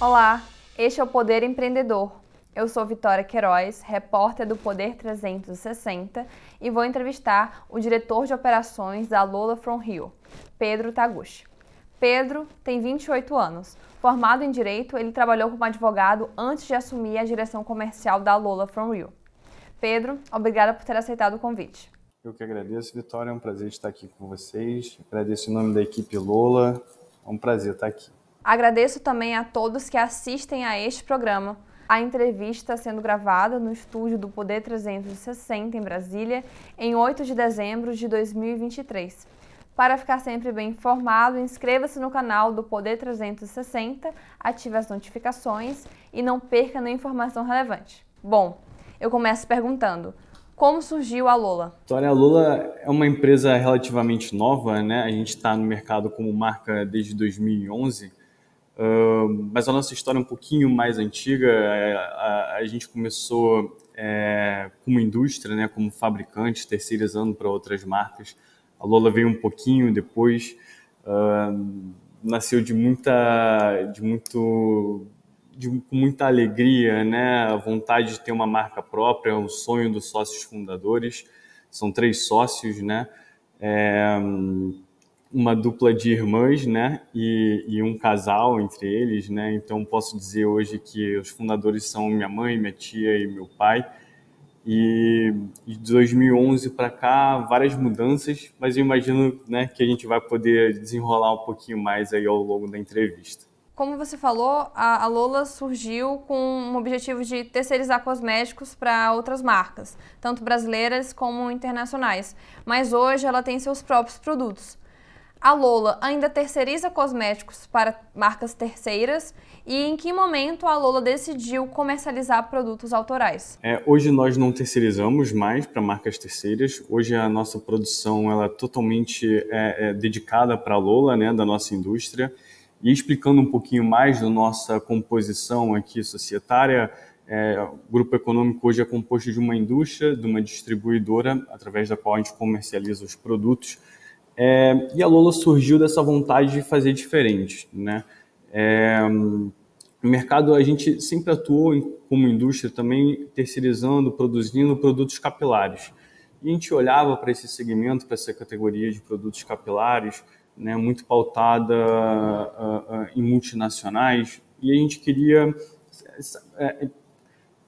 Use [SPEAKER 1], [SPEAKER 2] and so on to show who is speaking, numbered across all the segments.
[SPEAKER 1] Olá, este é o Poder Empreendedor. Eu sou Vitória Queiroz, repórter do Poder 360 e vou entrevistar o diretor de operações da Lola From Rio, Pedro Taguchi. Pedro tem 28 anos. Formado em Direito, ele trabalhou como advogado antes de assumir a direção comercial da Lola From Rio. Pedro, obrigada por ter aceitado o convite.
[SPEAKER 2] Eu que agradeço, Vitória. É um prazer estar aqui com vocês. Agradeço em nome da equipe Lola. É um prazer estar aqui.
[SPEAKER 1] Agradeço também a todos que assistem a este programa. A entrevista sendo gravada no estúdio do Poder 360 em Brasília, em 8 de dezembro de 2023. Para ficar sempre bem informado, inscreva-se no canal do Poder 360, ative as notificações e não perca nenhuma informação relevante. Bom, eu começo perguntando: como surgiu a Lola?
[SPEAKER 2] A Lola é uma empresa relativamente nova, né? A gente está no mercado como marca desde 2011 Uh, mas a nossa história é um pouquinho mais antiga. É, a, a gente começou é, como indústria, né, como fabricante, terceirizando para outras marcas. A Lola veio um pouquinho depois. Uh, nasceu de muita, de muito, de, com muita alegria, né? A vontade de ter uma marca própria, o sonho dos sócios fundadores. São três sócios, né? É, uma dupla de irmãs, né, e, e, um casal entre eles, né, então posso dizer hoje que os fundadores são minha mãe, minha tia e meu pai, e de 2011 para cá, várias mudanças, mas eu imagino, né, que a gente vai poder desenrolar um pouquinho mais aí ao longo da entrevista.
[SPEAKER 1] Como você falou, a Lola surgiu com o objetivo de terceirizar cosméticos para outras marcas, tanto brasileiras como internacionais. Mas hoje ela tem seus próprios produtos. A Lola ainda terceiriza cosméticos para marcas terceiras e em que momento a Lola decidiu comercializar produtos autorais?
[SPEAKER 2] É, hoje nós não terceirizamos mais para marcas terceiras. Hoje a nossa produção ela é totalmente é, é, dedicada para a Lola, né, da nossa indústria. E explicando um pouquinho mais da nossa composição aqui societária, é, o grupo econômico hoje é composto de uma indústria, de uma distribuidora, através da qual a gente comercializa os produtos é, e a Lola surgiu dessa vontade de fazer diferente, né? É, mercado a gente sempre atuou como indústria também terceirizando, produzindo produtos capilares. E a gente olhava para esse segmento, para essa categoria de produtos capilares, né, muito pautada uh, uh, em multinacionais, e a gente queria uh,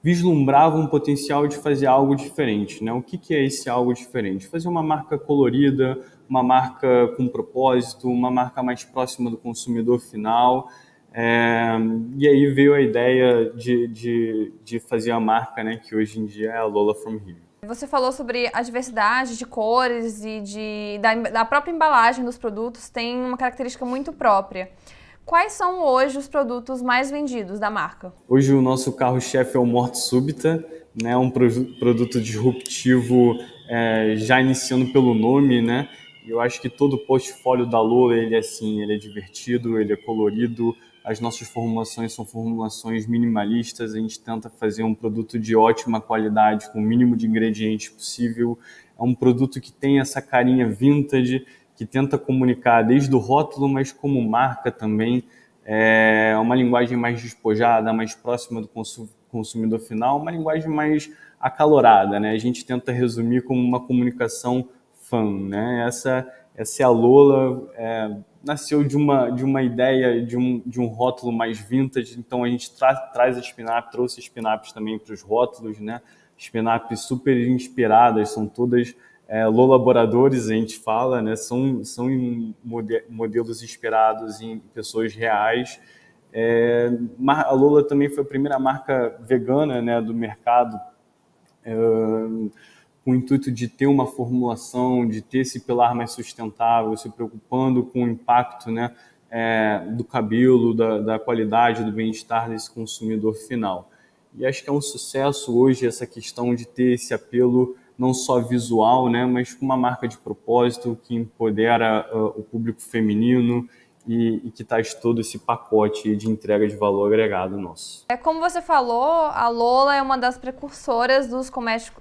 [SPEAKER 2] vislumbrava um potencial de fazer algo diferente. Né? O que, que é esse algo diferente? Fazer uma marca colorida, uma marca com propósito, uma marca mais próxima do consumidor final. É, e aí veio a ideia de, de, de fazer a marca né, que hoje em dia é a Lola From Rio.
[SPEAKER 1] Você falou sobre a diversidade de cores e de, da, da própria embalagem dos produtos tem uma característica muito própria. Quais são hoje os produtos mais vendidos da marca?
[SPEAKER 2] Hoje o nosso carro-chefe é o Morte Súbita, né? um produto disruptivo é, já iniciando pelo nome, né? Eu acho que todo o portfólio da Lola ele é assim, ele é divertido, ele é colorido. As nossas formulações são formulações minimalistas. A gente tenta fazer um produto de ótima qualidade, com o mínimo de ingredientes possível. É um produto que tem essa carinha vintage que tenta comunicar desde o rótulo, mas como marca também, é uma linguagem mais despojada, mais próxima do consumidor final, uma linguagem mais acalorada, né? A gente tenta resumir como uma comunicação fã, né? Essa, essa é a Lola, é, nasceu de uma, de uma ideia de um, de um rótulo mais vintage, então a gente tra traz a spin-up, trouxe spin-ups também para os rótulos, né? Spin-ups super inspiradas, são todas é, lolaboradores, a gente fala, né, são, são modelos inspirados em pessoas reais. É, a Lola também foi a primeira marca vegana né, do mercado, é, com o intuito de ter uma formulação, de ter esse pilar mais sustentável, se preocupando com o impacto né, é, do cabelo, da, da qualidade, do bem-estar desse consumidor final. E acho que é um sucesso hoje essa questão de ter esse apelo não só visual, né, mas com uma marca de propósito que empodera uh, o público feminino e, e, que traz todo esse pacote de entrega de valor agregado nosso.
[SPEAKER 1] É como você falou, a Lola é uma das precursoras dos,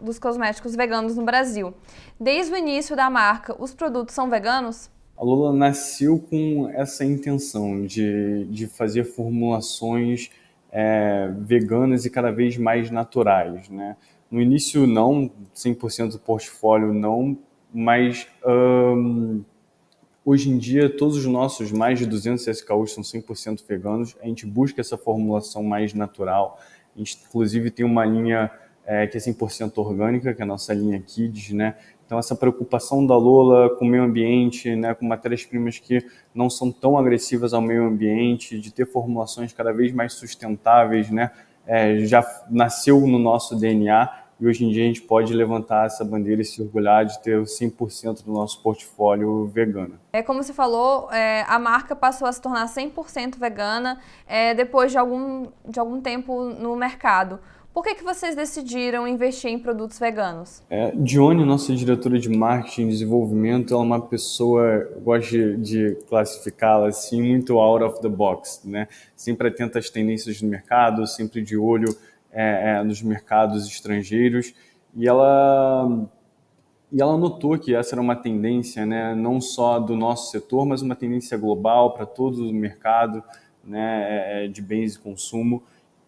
[SPEAKER 1] dos cosméticos veganos no Brasil. Desde o início da marca, os produtos são veganos?
[SPEAKER 2] A Lola nasceu com essa intenção de, de fazer formulações é, veganas e cada vez mais naturais, né? No início não, 100% do portfólio não, mas hoje em dia todos os nossos mais de 200 SKUs são 100% veganos. A gente busca essa formulação mais natural. A gente inclusive tem uma linha é, que é 100% orgânica, que é a nossa linha Kids, né? Então, essa preocupação da Lola com o meio ambiente, né, com matérias-primas que não são tão agressivas ao meio ambiente, de ter formulações cada vez mais sustentáveis, né, é, já nasceu no nosso DNA e hoje em dia a gente pode levantar essa bandeira e se orgulhar de ter 100% do nosso portfólio vegano.
[SPEAKER 1] É como você falou, é, a marca passou a se tornar 100% vegana é, depois de algum, de algum tempo no mercado. Por que, que vocês decidiram investir em produtos veganos?
[SPEAKER 2] É, Dione, nossa diretora de marketing e desenvolvimento, ela é uma pessoa, eu gosto de, de classificá-la assim, muito out of the box, né? Sempre atenta às tendências do mercado, sempre de olho é, é, nos mercados estrangeiros. E ela, e ela notou que essa era uma tendência, né? Não só do nosso setor, mas uma tendência global para todo o mercado né? É, de bens e consumo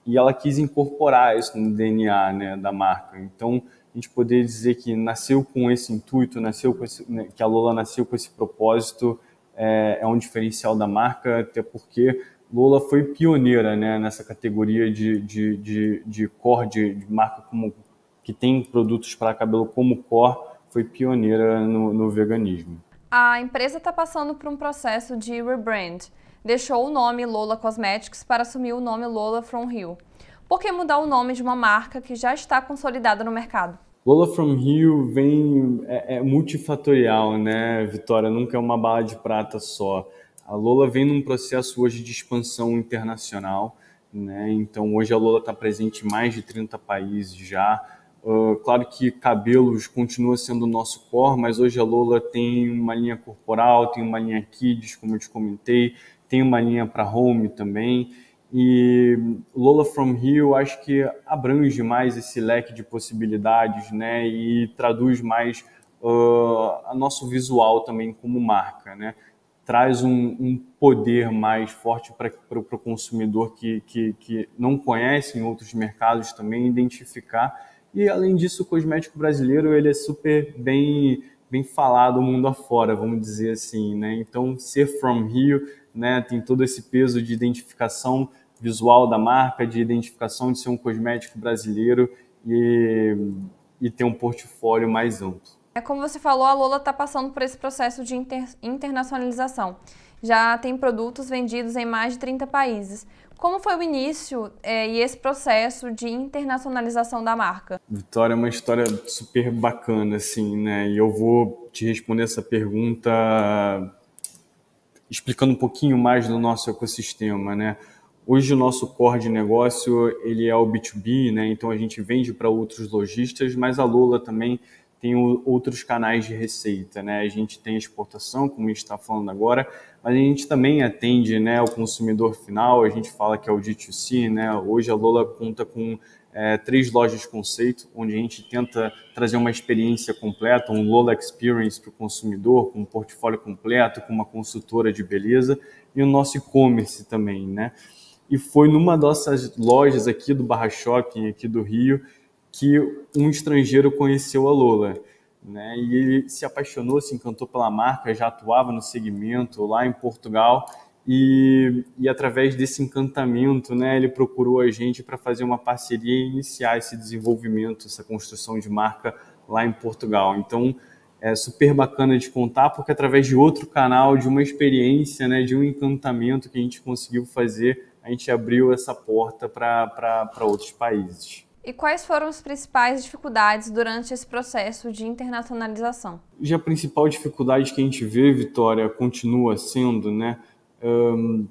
[SPEAKER 2] e ela quis incorporar isso no DNA né, da marca. Então, a gente poderia dizer que nasceu com esse intuito, nasceu esse, né, que a Lola nasceu com esse propósito, é, é, um diferencial da marca, até porque Lola foi pioneira né, nessa categoria de, de, de, de core, de, de marca como, que tem produtos para cabelo como core, foi pioneira no, no veganismo.
[SPEAKER 1] A empresa está passando por um processo de rebrand deixou o nome Lola Cosmetics para assumir o nome Lola From Rio. Por que mudar o nome de uma marca que já está consolidada no mercado?
[SPEAKER 2] Lola From Rio vem é, é multifatorial, né, Vitória? Nunca é uma bala de prata só. A Lola vem num processo hoje de expansão internacional, né? Então hoje a Lola está presente em mais de 30 países já. Uh, claro que cabelos continua sendo o nosso core, mas hoje a Lola tem uma linha corporal, tem uma linha kids, como eu te comentei, tem uma linha para home também. E Lola From Rio acho que abrange mais esse leque de possibilidades, né? E traduz mais uh, nosso visual também como marca, né? Traz um, um poder mais forte para o consumidor que, que, que não conhece em outros mercados também identificar. E além disso, o cosmético brasileiro ele é super bem bem falado mundo afora, vamos dizer assim, né? Então, ser From Rio né? Tem todo esse peso de identificação visual da marca, de identificação de ser um cosmético brasileiro e, e ter um portfólio mais amplo.
[SPEAKER 1] É como você falou, a Lola está passando por esse processo de inter, internacionalização. Já tem produtos vendidos em mais de 30 países. Como foi o início é, e esse processo de internacionalização da marca?
[SPEAKER 2] Vitória, é uma história super bacana, assim, né? E eu vou te responder essa pergunta explicando um pouquinho mais do nosso ecossistema, né? Hoje o nosso core de negócio ele é o B2B, né? Então a gente vende para outros lojistas, mas a Lola também tem outros canais de receita, né? A gente tem exportação, como a gente está falando agora, mas a gente também atende, né, o consumidor final. A gente fala que é o D2C, né? Hoje a Lola conta com é, três lojas conceito, onde a gente tenta trazer uma experiência completa, um Lola Experience para o consumidor, com um portfólio completo, com uma consultora de beleza e o nosso e-commerce também, né? E foi numa dessas lojas aqui do Barra Shopping, aqui do Rio, que um estrangeiro conheceu a Lola. Né? E ele se apaixonou, se encantou pela marca, já atuava no segmento lá em Portugal e, e através desse encantamento, né, ele procurou a gente para fazer uma parceria e iniciar esse desenvolvimento, essa construção de marca lá em Portugal. Então, é super bacana de contar, porque através de outro canal, de uma experiência, né, de um encantamento que a gente conseguiu fazer, a gente abriu essa porta para outros países.
[SPEAKER 1] E quais foram as principais dificuldades durante esse processo de internacionalização?
[SPEAKER 2] E a principal dificuldade que a gente vê, Vitória, continua sendo, né, um,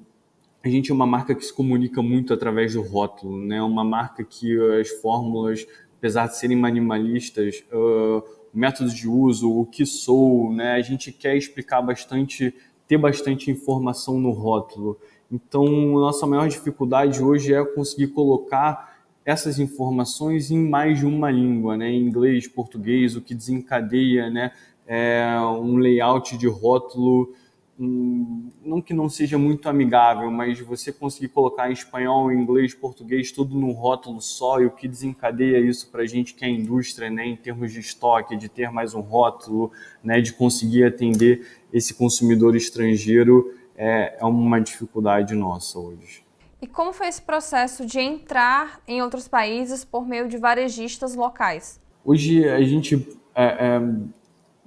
[SPEAKER 2] a gente é uma marca que se comunica muito através do rótulo, né? Uma marca que as fórmulas, apesar de serem minimalistas, uh, o método de uso, o que sou, né? A gente quer explicar bastante, ter bastante informação no rótulo. Então, nossa maior dificuldade hoje é conseguir colocar essas informações em mais de uma língua, né? Em inglês, português, o que desencadeia, né? É um layout de rótulo um, não que não seja muito amigável, mas você conseguir colocar em espanhol, inglês, português, tudo num rótulo só, e o que desencadeia isso para a gente que é a indústria, né, em termos de estoque, de ter mais um rótulo, né, de conseguir atender esse consumidor estrangeiro, é, é uma dificuldade nossa hoje.
[SPEAKER 1] E como foi esse processo de entrar em outros países por meio de varejistas locais?
[SPEAKER 2] Hoje a gente é, é,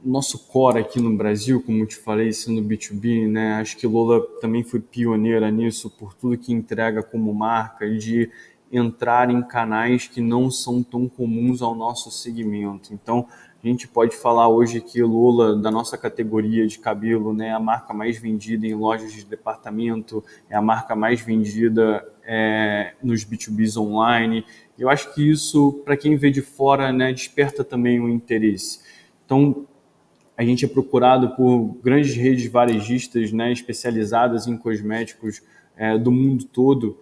[SPEAKER 2] nosso core aqui no Brasil, como te falei, sendo B2B, né? Acho que Lola também foi pioneira nisso por tudo que entrega como marca de entrar em canais que não são tão comuns ao nosso segmento. Então, a gente pode falar hoje que Lola, da nossa categoria de cabelo, né, é a marca mais vendida em lojas de departamento, é a marca mais vendida é, nos B2Bs online. Eu acho que isso, para quem vê de fora, né, desperta também o interesse. Então, a gente é procurado por grandes redes varejistas né, especializadas em cosméticos é, do mundo todo.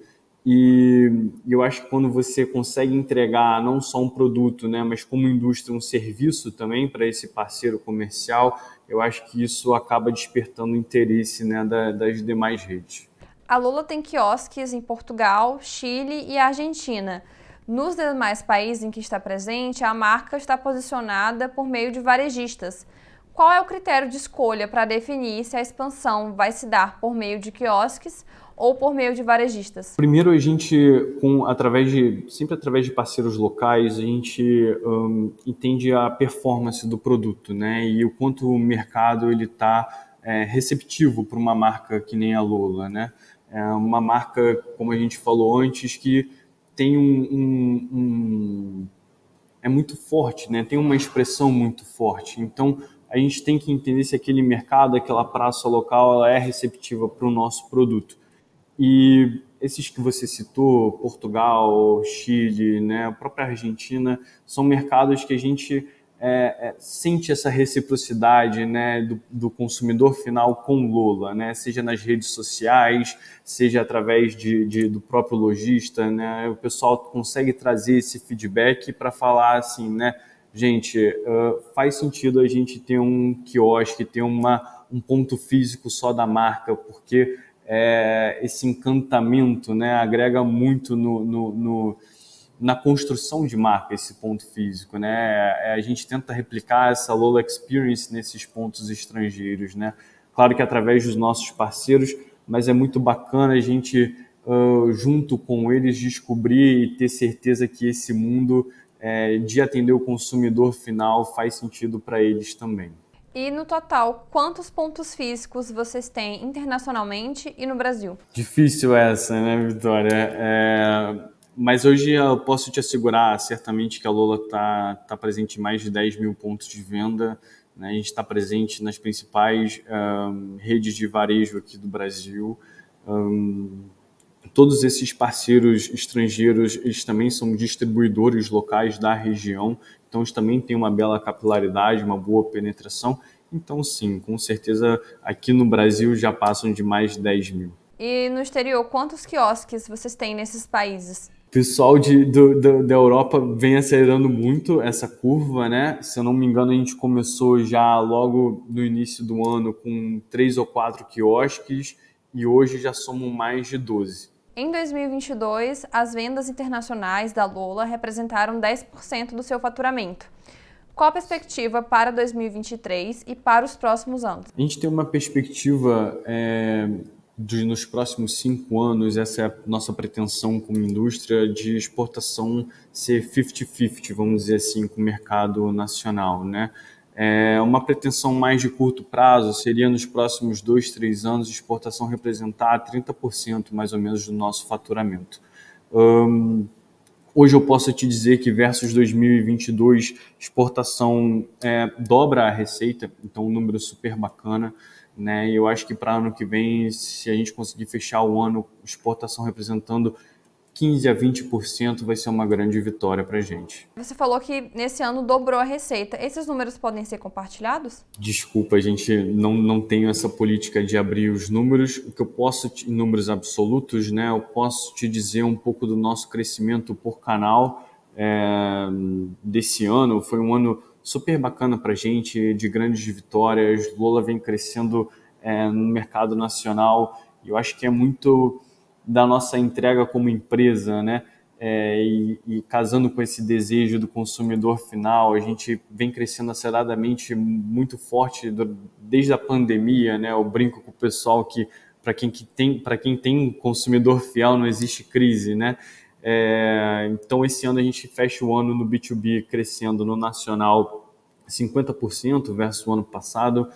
[SPEAKER 2] E eu acho que quando você consegue entregar não só um produto, né, mas como indústria um serviço também para esse parceiro comercial, eu acho que isso acaba despertando interesse né, das demais redes.
[SPEAKER 1] A Lula tem quiosques em Portugal, Chile e Argentina. Nos demais países em que está presente, a marca está posicionada por meio de varejistas. Qual é o critério de escolha para definir se a expansão vai se dar por meio de quiosques ou por meio de varejistas?
[SPEAKER 2] Primeiro, a gente, com, através de, sempre através de parceiros locais, a gente um, entende a performance do produto, né? E o quanto o mercado ele está é, receptivo para uma marca que nem a Lola, né? É uma marca, como a gente falou antes, que tem um, um, um é muito forte, né? Tem uma expressão muito forte. Então, a gente tem que entender se aquele mercado, aquela praça local, ela é receptiva para o nosso produto. E esses que você citou, Portugal, Chile, né, a própria Argentina, são mercados que a gente é, é, sente essa reciprocidade né, do, do, consumidor final com Lula, né, seja nas redes sociais, seja através de, de, do próprio lojista. Né, o pessoal consegue trazer esse feedback para falar assim, né, gente, uh, faz sentido a gente ter um quiosque, ter uma, um ponto físico só da marca, porque é, esse encantamento né, agrega muito no, no, no, na construção de marca, esse ponto físico. Né? É, a gente tenta replicar essa Lola Experience nesses pontos estrangeiros. Né? Claro que através dos nossos parceiros, mas é muito bacana a gente, uh, junto com eles, descobrir e ter certeza que esse mundo é, de atender o consumidor final faz sentido para eles também.
[SPEAKER 1] E no total, quantos pontos físicos vocês têm internacionalmente e no Brasil?
[SPEAKER 2] Difícil essa, né, Vitória? É... Mas hoje eu posso te assegurar, certamente, que a Lola está tá presente em mais de 10 mil pontos de venda. Né? A gente está presente nas principais um, redes de varejo aqui do Brasil. Um, todos esses parceiros estrangeiros, eles também são distribuidores locais da região, então eles também têm uma bela capilaridade, uma boa penetração. Então, sim, com certeza aqui no Brasil já passam de mais de 10 mil.
[SPEAKER 1] E no exterior, quantos quiosques vocês têm nesses países?
[SPEAKER 2] O pessoal de, do, do, da Europa vem acelerando muito essa curva, né? Se eu não me engano, a gente começou já logo no início do ano com três ou quatro quiosques e hoje já somos mais de 12.
[SPEAKER 1] Em 2022, as vendas internacionais da Lola representaram 10% do seu faturamento. Qual a perspectiva para 2023 e para os próximos anos?
[SPEAKER 2] A gente tem uma perspectiva é, de, nos próximos cinco anos, essa é a nossa pretensão como indústria, de exportação ser 50-50, vamos dizer assim, com o mercado nacional, né? É, uma pretensão mais de curto prazo seria nos próximos dois, três anos, exportação representar 30% mais ou menos do nosso faturamento. Um, hoje eu posso te dizer que versus 2022, exportação é, dobra a receita, então um número super bacana. Né? E eu acho que para ano que vem, se a gente conseguir fechar o ano exportação representando 15 a 20% vai ser uma grande vitória para a gente.
[SPEAKER 1] Você falou que nesse ano dobrou a receita. Esses números podem ser compartilhados?
[SPEAKER 2] Desculpa, a gente não, não tem essa política de abrir os números. O que eu posso, em números absolutos, né, eu posso te dizer um pouco do nosso crescimento por canal é, desse ano. Foi um ano super bacana para a gente, de grandes vitórias. Lola vem crescendo é, no mercado nacional. Eu acho que é muito da nossa entrega como empresa, né? É, e, e, casando com esse desejo do consumidor final, a gente vem crescendo aceleradamente muito forte do, desde a pandemia, né? Eu brinco com o pessoal que para quem, que tem para quem tem consumidor fiel não existe crise, né? É, então esse ano a gente fecha o ano no B2B crescendo no nacional 50% versus o ano passado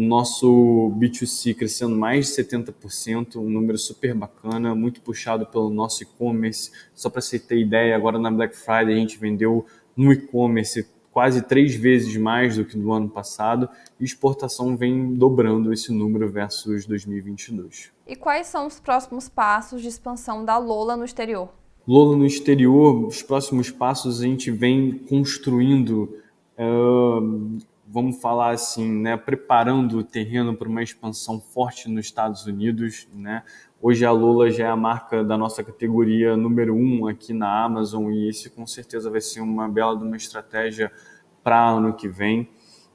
[SPEAKER 2] nosso B2C crescendo mais de 70%, um número super bacana, muito puxado pelo nosso e-commerce. Só para você ter ideia, agora na Black Friday a gente vendeu no e-commerce quase três vezes mais do que no ano passado e exportação vem dobrando esse número versus 2022.
[SPEAKER 1] E quais são os próximos passos de expansão da Lola no exterior?
[SPEAKER 2] Lola no exterior, os próximos passos a gente vem construindo uh, vamos falar assim, né, preparando o terreno para uma expansão forte nos Estados Unidos, né? Hoje a Lula já é a marca da nossa categoria número um aqui na Amazon e esse com certeza vai ser uma bela de uma estratégia para ano que vem,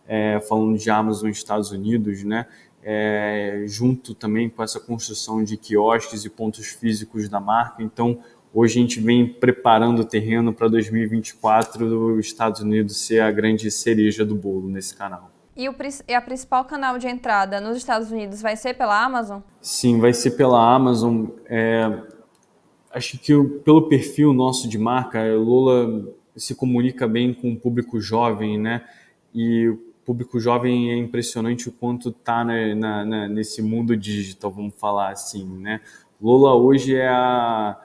[SPEAKER 2] é, falando de Amazon Estados Unidos, né? É, junto também com essa construção de quiosques e pontos físicos da marca. Então, Hoje a gente vem preparando o terreno para 2024 os Estados Unidos ser a grande cereja do bolo nesse canal.
[SPEAKER 1] E, o, e a principal canal de entrada nos Estados Unidos vai ser pela Amazon?
[SPEAKER 2] Sim, vai ser pela Amazon. É, acho que pelo perfil nosso de marca, Lula se comunica bem com o público jovem, né? E o público jovem é impressionante o quanto está na, nesse mundo digital, vamos falar assim, né? Lula hoje é a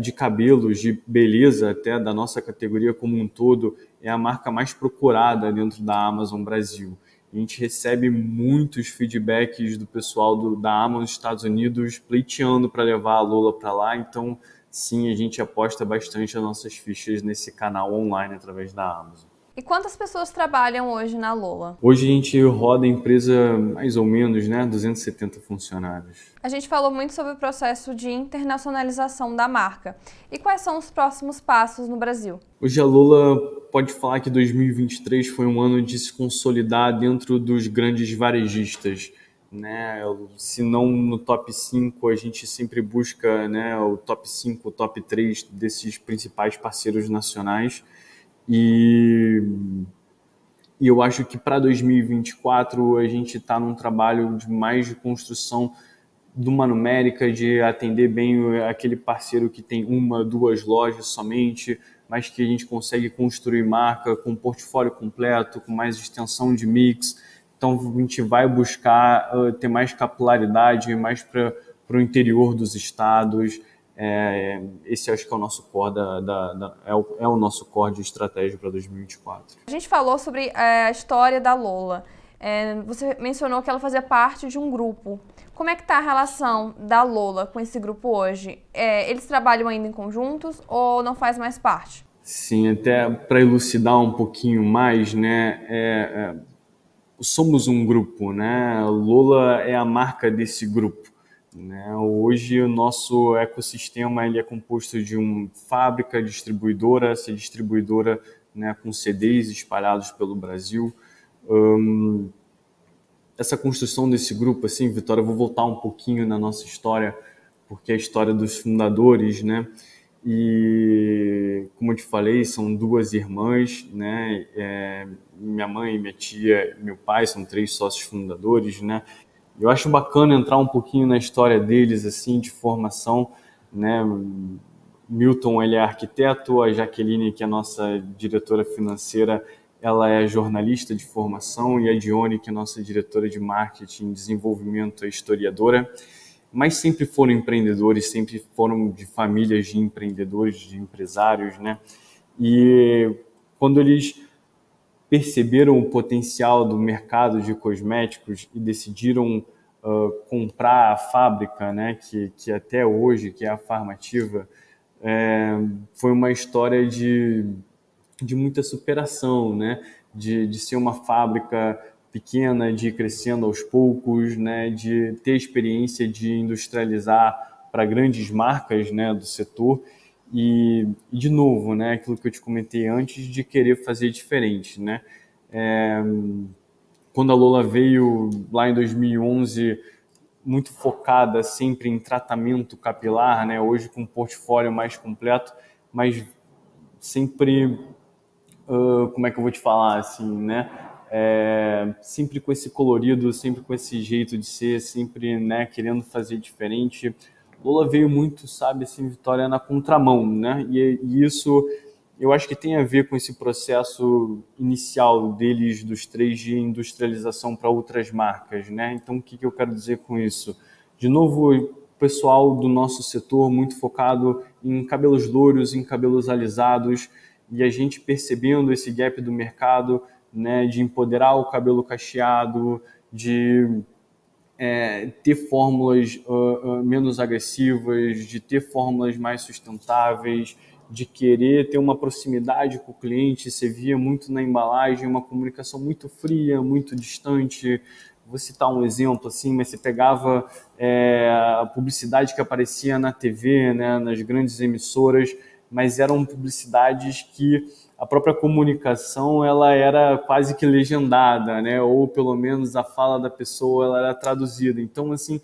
[SPEAKER 2] de cabelos, de beleza até da nossa categoria como um todo, é a marca mais procurada dentro da Amazon Brasil. A gente recebe muitos feedbacks do pessoal do, da Amazon Estados Unidos pleiteando para levar a Lola para lá, então sim, a gente aposta bastante as nossas fichas nesse canal online através da Amazon.
[SPEAKER 1] E quantas pessoas trabalham hoje na Lola?
[SPEAKER 2] Hoje a gente roda a empresa mais ou menos, né, 270 funcionários.
[SPEAKER 1] A gente falou muito sobre o processo de internacionalização da marca. E quais são os próximos passos no Brasil?
[SPEAKER 2] Hoje a Lola pode falar que 2023 foi um ano de se consolidar dentro dos grandes varejistas. Né? Se não no top 5, a gente sempre busca né, o top 5, o top 3 desses principais parceiros nacionais. E, e eu acho que para 2024 a gente está num trabalho de mais de construção de uma numérica, de atender bem aquele parceiro que tem uma, duas lojas somente, mas que a gente consegue construir marca com portfólio completo, com mais extensão de mix. Então a gente vai buscar uh, ter mais capilaridade, mais para o interior dos estados. É, esse acho que é o nosso core da, da, da é, o, é, o, nosso core de estratégia para 2024.
[SPEAKER 1] A gente falou sobre é, a história da Lola. É, você mencionou que ela fazia parte de um grupo. Como é que está a relação da Lola com esse grupo hoje? É, eles trabalham ainda em conjuntos ou não faz mais parte?
[SPEAKER 2] Sim, até para elucidar um pouquinho mais, né? É, somos um grupo, né? Lola é a marca desse grupo. Né? Hoje o nosso ecossistema ele é composto de uma fábrica distribuidora, essa distribuidora né, com CDs espalhados pelo Brasil. Essa construção desse grupo, assim, Vitória, eu vou voltar um pouquinho na nossa história, porque é a história dos fundadores, né? E como eu te falei, são duas irmãs, né? É, minha mãe, minha tia, meu pai são três sócios fundadores, né? Eu acho bacana entrar um pouquinho na história deles, assim, de formação, né? Milton, ele é arquiteto, a Jaqueline, que é a nossa diretora financeira, ela é jornalista de formação e a Dione, que é nossa diretora de marketing e desenvolvimento, é historiadora. Mas sempre foram empreendedores, sempre foram de famílias de empreendedores, de empresários, né? E quando eles perceberam o potencial do mercado de cosméticos e decidiram uh, comprar a fábrica, né, que, que até hoje, que é a Farmativa, é, foi uma história de, de muita superação, né, de, de ser uma fábrica pequena, de ir crescendo aos poucos, né, de ter experiência de industrializar para grandes marcas né, do setor e, de novo, né, aquilo que eu te comentei antes de querer fazer diferente, né? É, quando a Lola veio lá em 2011, muito focada sempre em tratamento capilar, né? Hoje com um portfólio mais completo, mas sempre, uh, como é que eu vou te falar assim, né? É, sempre com esse colorido, sempre com esse jeito de ser, sempre, né? Querendo fazer diferente. Lola veio muito, sabe, assim, Vitória na contramão, né? E, e isso eu acho que tem a ver com esse processo inicial deles, dos três, de industrialização para outras marcas, né? Então, o que, que eu quero dizer com isso? De novo, o pessoal do nosso setor muito focado em cabelos louros, em cabelos alisados, e a gente percebendo esse gap do mercado, né, de empoderar o cabelo cacheado, de é, ter fórmulas uh, uh, menos agressivas, de ter fórmulas mais sustentáveis, de querer ter uma proximidade com o cliente, você via muito na embalagem uma comunicação muito fria, muito distante. Vou citar um exemplo assim, mas você pegava é, a publicidade que aparecia na TV, né, nas grandes emissoras, mas eram publicidades que a própria comunicação ela era quase que legendada, né, ou pelo menos a fala da pessoa ela era traduzida. Então assim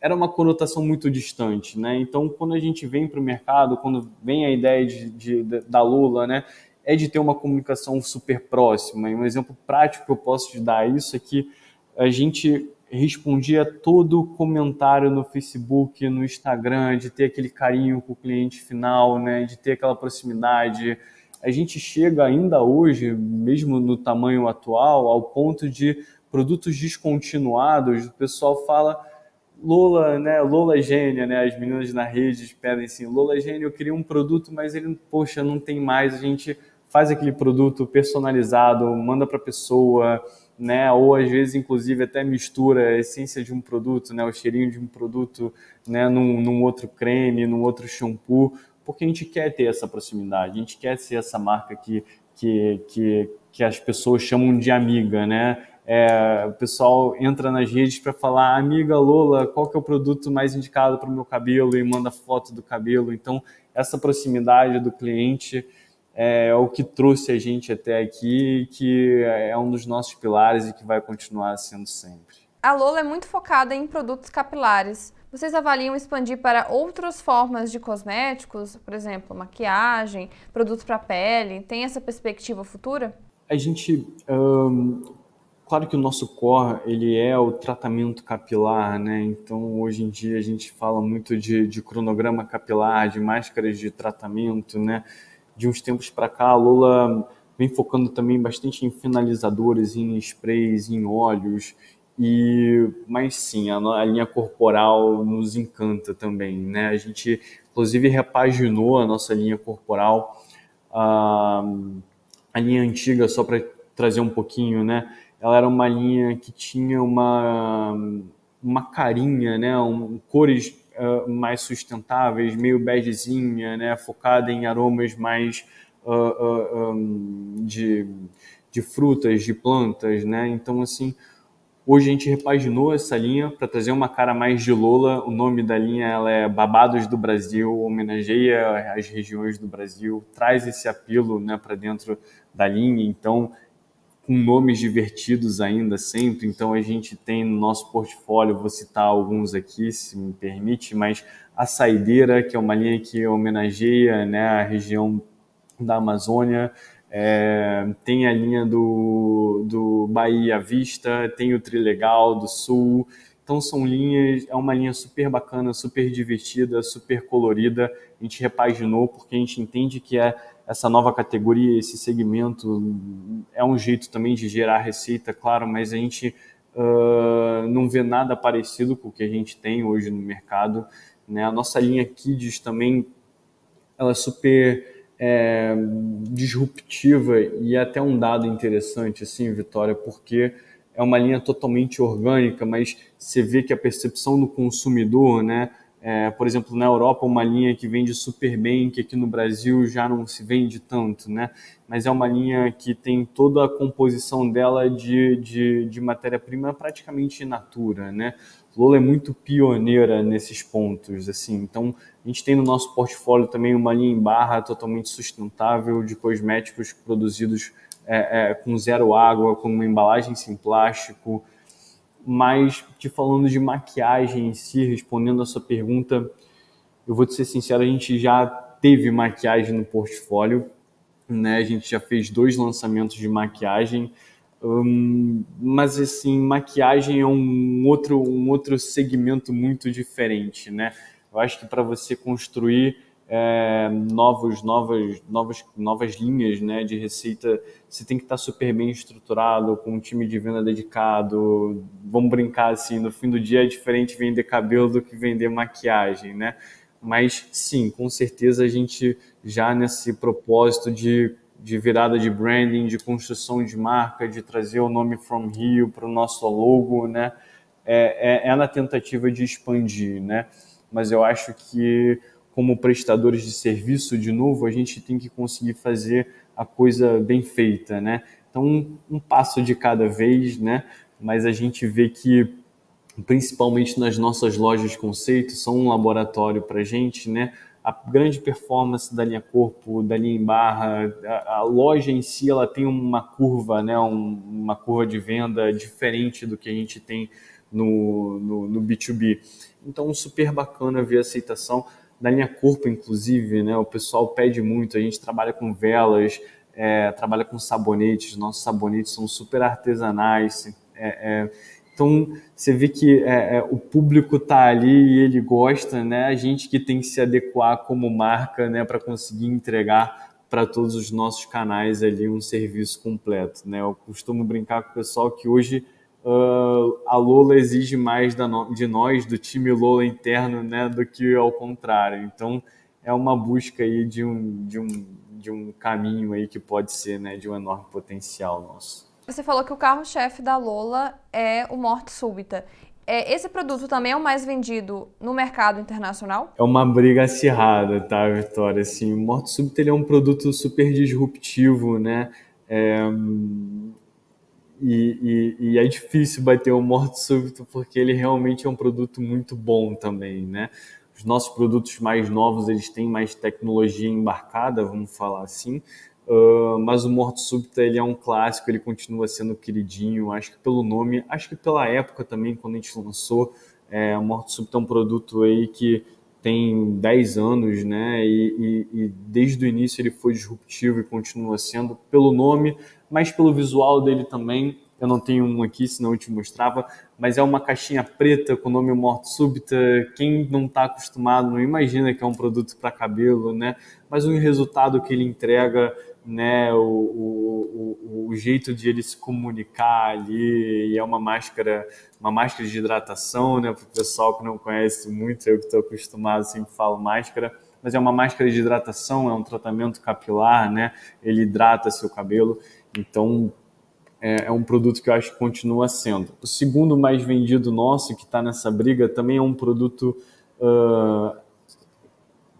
[SPEAKER 2] era uma conotação muito distante, né? Então, quando a gente vem para o mercado, quando vem a ideia de, de, da Lula, né, é de ter uma comunicação super próxima. E um exemplo prático que eu posso te dar isso é que a gente respondia todo comentário no Facebook, no Instagram, de ter aquele carinho com o cliente final, né, de ter aquela proximidade. A gente chega ainda hoje, mesmo no tamanho atual, ao ponto de produtos descontinuados, o pessoal fala Lola, né? Lola gênia, né? As meninas na rede pedem assim, Lola gênia, eu queria um produto, mas ele, poxa, não tem mais. A gente faz aquele produto personalizado, manda para a pessoa, né? Ou às vezes, inclusive, até mistura a essência de um produto, né? O cheirinho de um produto, né? Num, num outro creme, num outro shampoo, porque a gente quer ter essa proximidade, a gente quer ser essa marca que, que, que, que as pessoas chamam de amiga, né? É, o pessoal entra nas redes para falar, amiga Lola, qual que é o produto mais indicado para o meu cabelo e manda foto do cabelo. Então, essa proximidade do cliente é o que trouxe a gente até aqui, que é um dos nossos pilares e que vai continuar sendo sempre.
[SPEAKER 1] A Lola é muito focada em produtos capilares. Vocês avaliam expandir para outras formas de cosméticos, por exemplo, maquiagem, produtos para pele? Tem essa perspectiva futura?
[SPEAKER 2] A gente um, Claro que o nosso core ele é o tratamento capilar, né? Então hoje em dia a gente fala muito de, de cronograma capilar, de máscaras de tratamento, né? De uns tempos para cá, a Lula vem focando também bastante em finalizadores, em sprays, em óleos. E, mas sim, a, a linha corporal nos encanta também, né? A gente, inclusive, repaginou a nossa linha corporal, a, a linha antiga, só para trazer um pouquinho, né? ela era uma linha que tinha uma, uma carinha, né, um, cores uh, mais sustentáveis, meio begezinha, né, focada em aromas mais uh, uh, um, de, de frutas, de plantas, né, então assim, hoje a gente repaginou essa linha para trazer uma cara mais de Lola, o nome da linha ela é Babados do Brasil, homenageia as regiões do Brasil, traz esse apelo, né, para dentro da linha, então com nomes divertidos ainda sempre. Então a gente tem no nosso portfólio, vou citar alguns aqui, se me permite, mas a Saideira, que é uma linha que homenageia né, a região da Amazônia, é, tem a linha do, do Bahia Vista, tem o Trilegal do Sul. Então são linhas, é uma linha super bacana, super divertida, super colorida. A gente repaginou porque a gente entende que é essa nova categoria, esse segmento é um jeito também de gerar receita, claro, mas a gente uh, não vê nada parecido com o que a gente tem hoje no mercado. Né? A nossa linha Kids também ela é super é, disruptiva e até um dado interessante, assim, Vitória, porque é uma linha totalmente orgânica, mas você vê que a percepção do consumidor, né, é, por exemplo, na Europa, uma linha que vende super bem, que aqui no Brasil já não se vende tanto, né? Mas é uma linha que tem toda a composição dela de, de, de matéria-prima praticamente natura, né? Lola é muito pioneira nesses pontos, assim. Então, a gente tem no nosso portfólio também uma linha em barra totalmente sustentável de cosméticos produzidos é, é, com zero água, com uma embalagem sem plástico. Mas te falando de maquiagem em si, respondendo a sua pergunta, eu vou te ser sincero, a gente já teve maquiagem no portfólio, né? A gente já fez dois lançamentos de maquiagem, hum, mas assim, maquiagem é um outro, um outro segmento muito diferente, né? Eu acho que para você construir é, novos, novas, novas, novas linhas né, de receita, você tem que estar super bem estruturado, com um time de venda dedicado. Vamos brincar assim, no fim do dia é diferente vender cabelo do que vender maquiagem, né? Mas sim, com certeza a gente já nesse propósito de, de virada de branding, de construção de marca, de trazer o nome From Rio para o nosso logo, né? É, é, é na tentativa de expandir, né? Mas eu acho que como prestadores de serviço, de novo, a gente tem que conseguir fazer a coisa bem feita, né? Então, um, um passo de cada vez, né? Mas a gente vê que, principalmente nas nossas lojas conceito, são um laboratório para a gente, né? A grande performance da linha corpo, da linha em barra, a, a loja em si, ela tem uma curva, né? Um, uma curva de venda diferente do que a gente tem no, no, no B2B. Então, super bacana ver a aceitação da linha corpo, inclusive, né? O pessoal pede muito, a gente trabalha com velas, é, trabalha com sabonetes, nossos sabonetes são super artesanais. É, é, então, você vê que é, é, o público está ali e ele gosta, né? A gente que tem que se adequar como marca, né, para conseguir entregar para todos os nossos canais ali um serviço completo, né? Eu costumo brincar com o pessoal que hoje uh, a Lola exige mais no, de nós, do time Lola interno, né, do que ao contrário. Então, é uma busca aí de um, de um, de um caminho aí que pode ser, né, de um enorme potencial nosso.
[SPEAKER 1] Você falou que o carro-chefe da Lola é o Morte Súbita. É, esse produto também é o mais vendido no mercado internacional?
[SPEAKER 2] É uma briga acirrada, tá, Vitória? Assim, o Morte Súbita ele é um produto super disruptivo, né? É, e, e, e, é difícil bater o morto súbito porque ele realmente é um produto muito bom também, né? Os nossos produtos mais novos eles têm mais tecnologia embarcada, vamos falar assim, uh, mas o morto súbito ele é um clássico, ele continua sendo queridinho. Acho que pelo nome, acho que pela época também quando a gente lançou, é, morto súbito é um produto aí que tem 10 anos, né? E, e, e, desde o início ele foi disruptivo e continua sendo pelo nome, mas pelo visual dele também. Eu não tenho um aqui, senão eu te mostrava, mas é uma caixinha preta com o nome Morte Súbita. Quem não está acostumado não imagina que é um produto para cabelo, né? Mas o resultado que ele entrega, né? O, o, o, jeito de ele se comunicar ali, e é uma máscara, uma máscara de hidratação, né? Para o pessoal que não conhece muito, eu que estou acostumado sempre falo máscara mas é uma máscara de hidratação, é um tratamento capilar, né? Ele hidrata seu cabelo. Então, é, é, um produto que eu acho que continua sendo. O segundo mais vendido nosso, que está nessa briga, também é um produto uh,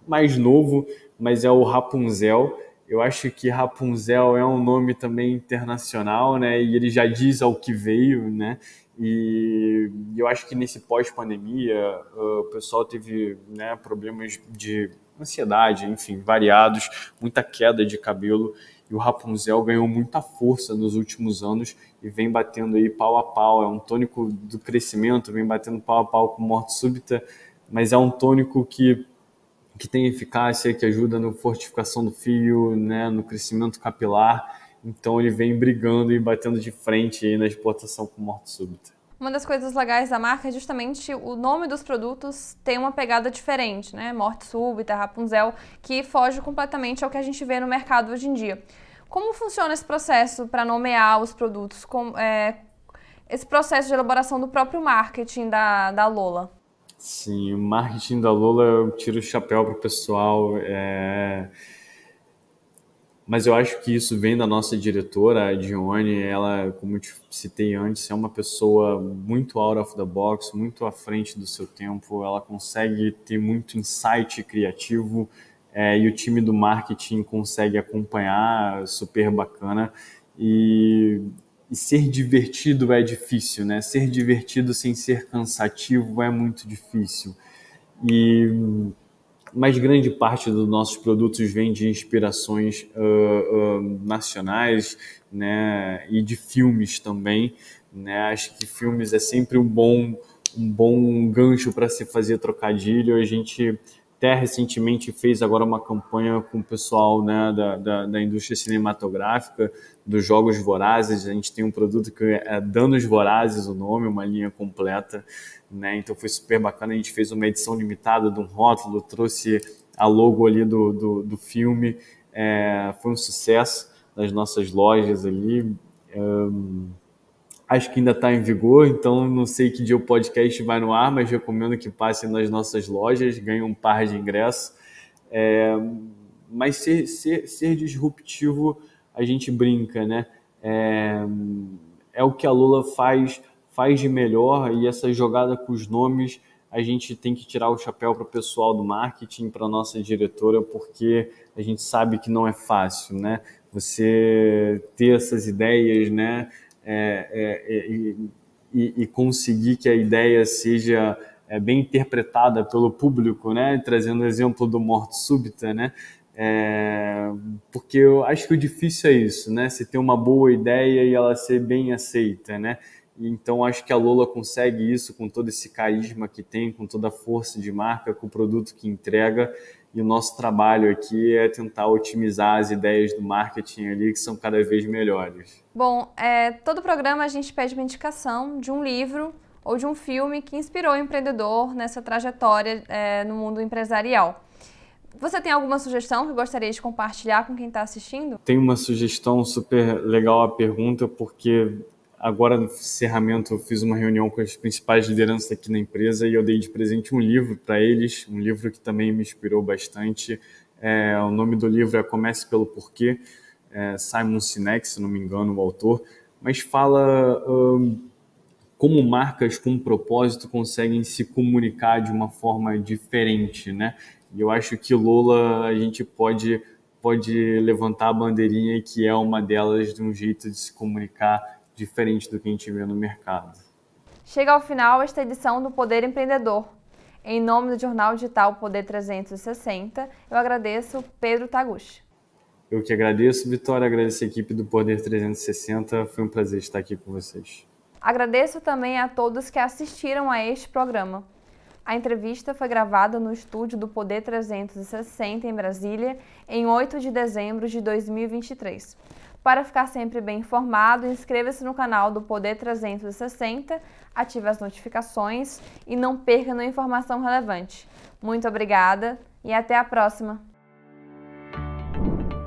[SPEAKER 2] mais novo, mas é o Rapunzel. Eu acho que Rapunzel é um nome também internacional, né? E ele já diz ao que veio, né? E eu acho que nesse pós-pandemia o pessoal teve né, problemas de ansiedade, enfim, variados, muita queda de cabelo e o Rapunzel ganhou muita força nos últimos anos e vem batendo aí pau a pau. É um tônico do crescimento, vem batendo pau a pau com morte súbita, mas é um tônico que, que tem eficácia, que ajuda na fortificação do fio, né, no crescimento capilar. Então ele vem brigando e batendo de frente na exportação com morte súbita.
[SPEAKER 1] Uma das coisas legais da marca é justamente o nome dos produtos tem uma pegada diferente, né? Morte súbita, Rapunzel, que foge completamente ao que a gente vê no mercado hoje em dia. Como funciona esse processo para nomear os produtos? É, esse processo de elaboração do próprio marketing da, da Lola?
[SPEAKER 2] Sim, o marketing da Lola eu tiro o chapéu para o pessoal. É mas eu acho que isso vem da nossa diretora, a Dione. Ela, como eu te citei antes, é uma pessoa muito out of the box, muito à frente do seu tempo. Ela consegue ter muito insight criativo é, e o time do marketing consegue acompanhar, super bacana. E, e ser divertido é difícil, né? Ser divertido sem ser cansativo é muito difícil. E mas grande parte dos nossos produtos vem de inspirações uh, uh, nacionais né, e de filmes também. Né? Acho que filmes é sempre um bom, um bom gancho para se fazer trocadilho. A gente até recentemente fez agora uma campanha com o pessoal né, da, da, da, indústria cinematográfica, dos Jogos Vorazes. A gente tem um produto que é Danos Vorazes, o nome, uma linha completa. Né? Então foi super bacana. A gente fez uma edição limitada de um rótulo, trouxe a logo ali do, do, do filme. É, foi um sucesso nas nossas lojas ali. Um, acho que ainda está em vigor, então não sei que dia o podcast vai no ar, mas recomendo que passem nas nossas lojas, ganhem um par de ingressos. É, mas ser, ser, ser, disruptivo, a gente brinca, né? É, é o que a Lula faz, faz de melhor e essa jogada com os nomes a gente tem que tirar o chapéu para o pessoal do marketing, para a nossa diretora, porque a gente sabe que não é fácil, né? Você ter essas ideias, né? É, é, é, e, e, conseguir que a ideia seja é, bem interpretada pelo público, né? Trazendo o exemplo do morte súbita, né? É, porque eu acho que o difícil é isso, né? Você ter uma boa ideia e ela ser bem aceita, né? Então acho que a Lola consegue isso com todo esse carisma que tem, com toda a força de marca, com o produto que entrega e o nosso trabalho aqui é tentar otimizar as ideias do marketing ali, que são cada vez melhores.
[SPEAKER 1] Bom, é, todo programa a gente pede uma indicação de um livro ou de um filme que inspirou o empreendedor nessa trajetória é, no mundo empresarial. Você tem alguma sugestão que gostaria de compartilhar com quem está assistindo?
[SPEAKER 2] Tem uma sugestão super legal a pergunta, porque Agora, no encerramento, eu fiz uma reunião com as principais lideranças aqui na empresa e eu dei de presente um livro para eles, um livro que também me inspirou bastante. É, o nome do livro é Comece pelo Porquê, é Simon Sinek, se não me engano, o autor, mas fala hum, como marcas com propósito conseguem se comunicar de uma forma diferente, né? E eu acho que Lola a gente pode pode levantar a bandeirinha que é uma delas de um jeito de se comunicar diferente do que a gente vê no mercado.
[SPEAKER 1] Chega ao final esta edição do Poder Empreendedor. Em nome do jornal digital Poder 360, eu agradeço Pedro Taguchi.
[SPEAKER 2] Eu que agradeço, Vitória, agradeço a equipe do Poder 360. Foi um prazer estar aqui com vocês.
[SPEAKER 1] Agradeço também a todos que assistiram a este programa. A entrevista foi gravada no estúdio do Poder 360 em Brasília em 8 de dezembro de 2023. Para ficar sempre bem informado, inscreva-se no canal do Poder 360, ative as notificações e não perca nenhuma informação relevante. Muito obrigada e até a próxima!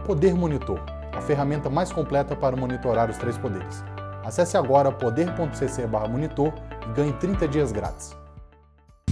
[SPEAKER 3] Poder Monitor, a ferramenta mais completa para monitorar os três poderes. Acesse agora poder.cc/monitor e ganhe 30 dias grátis.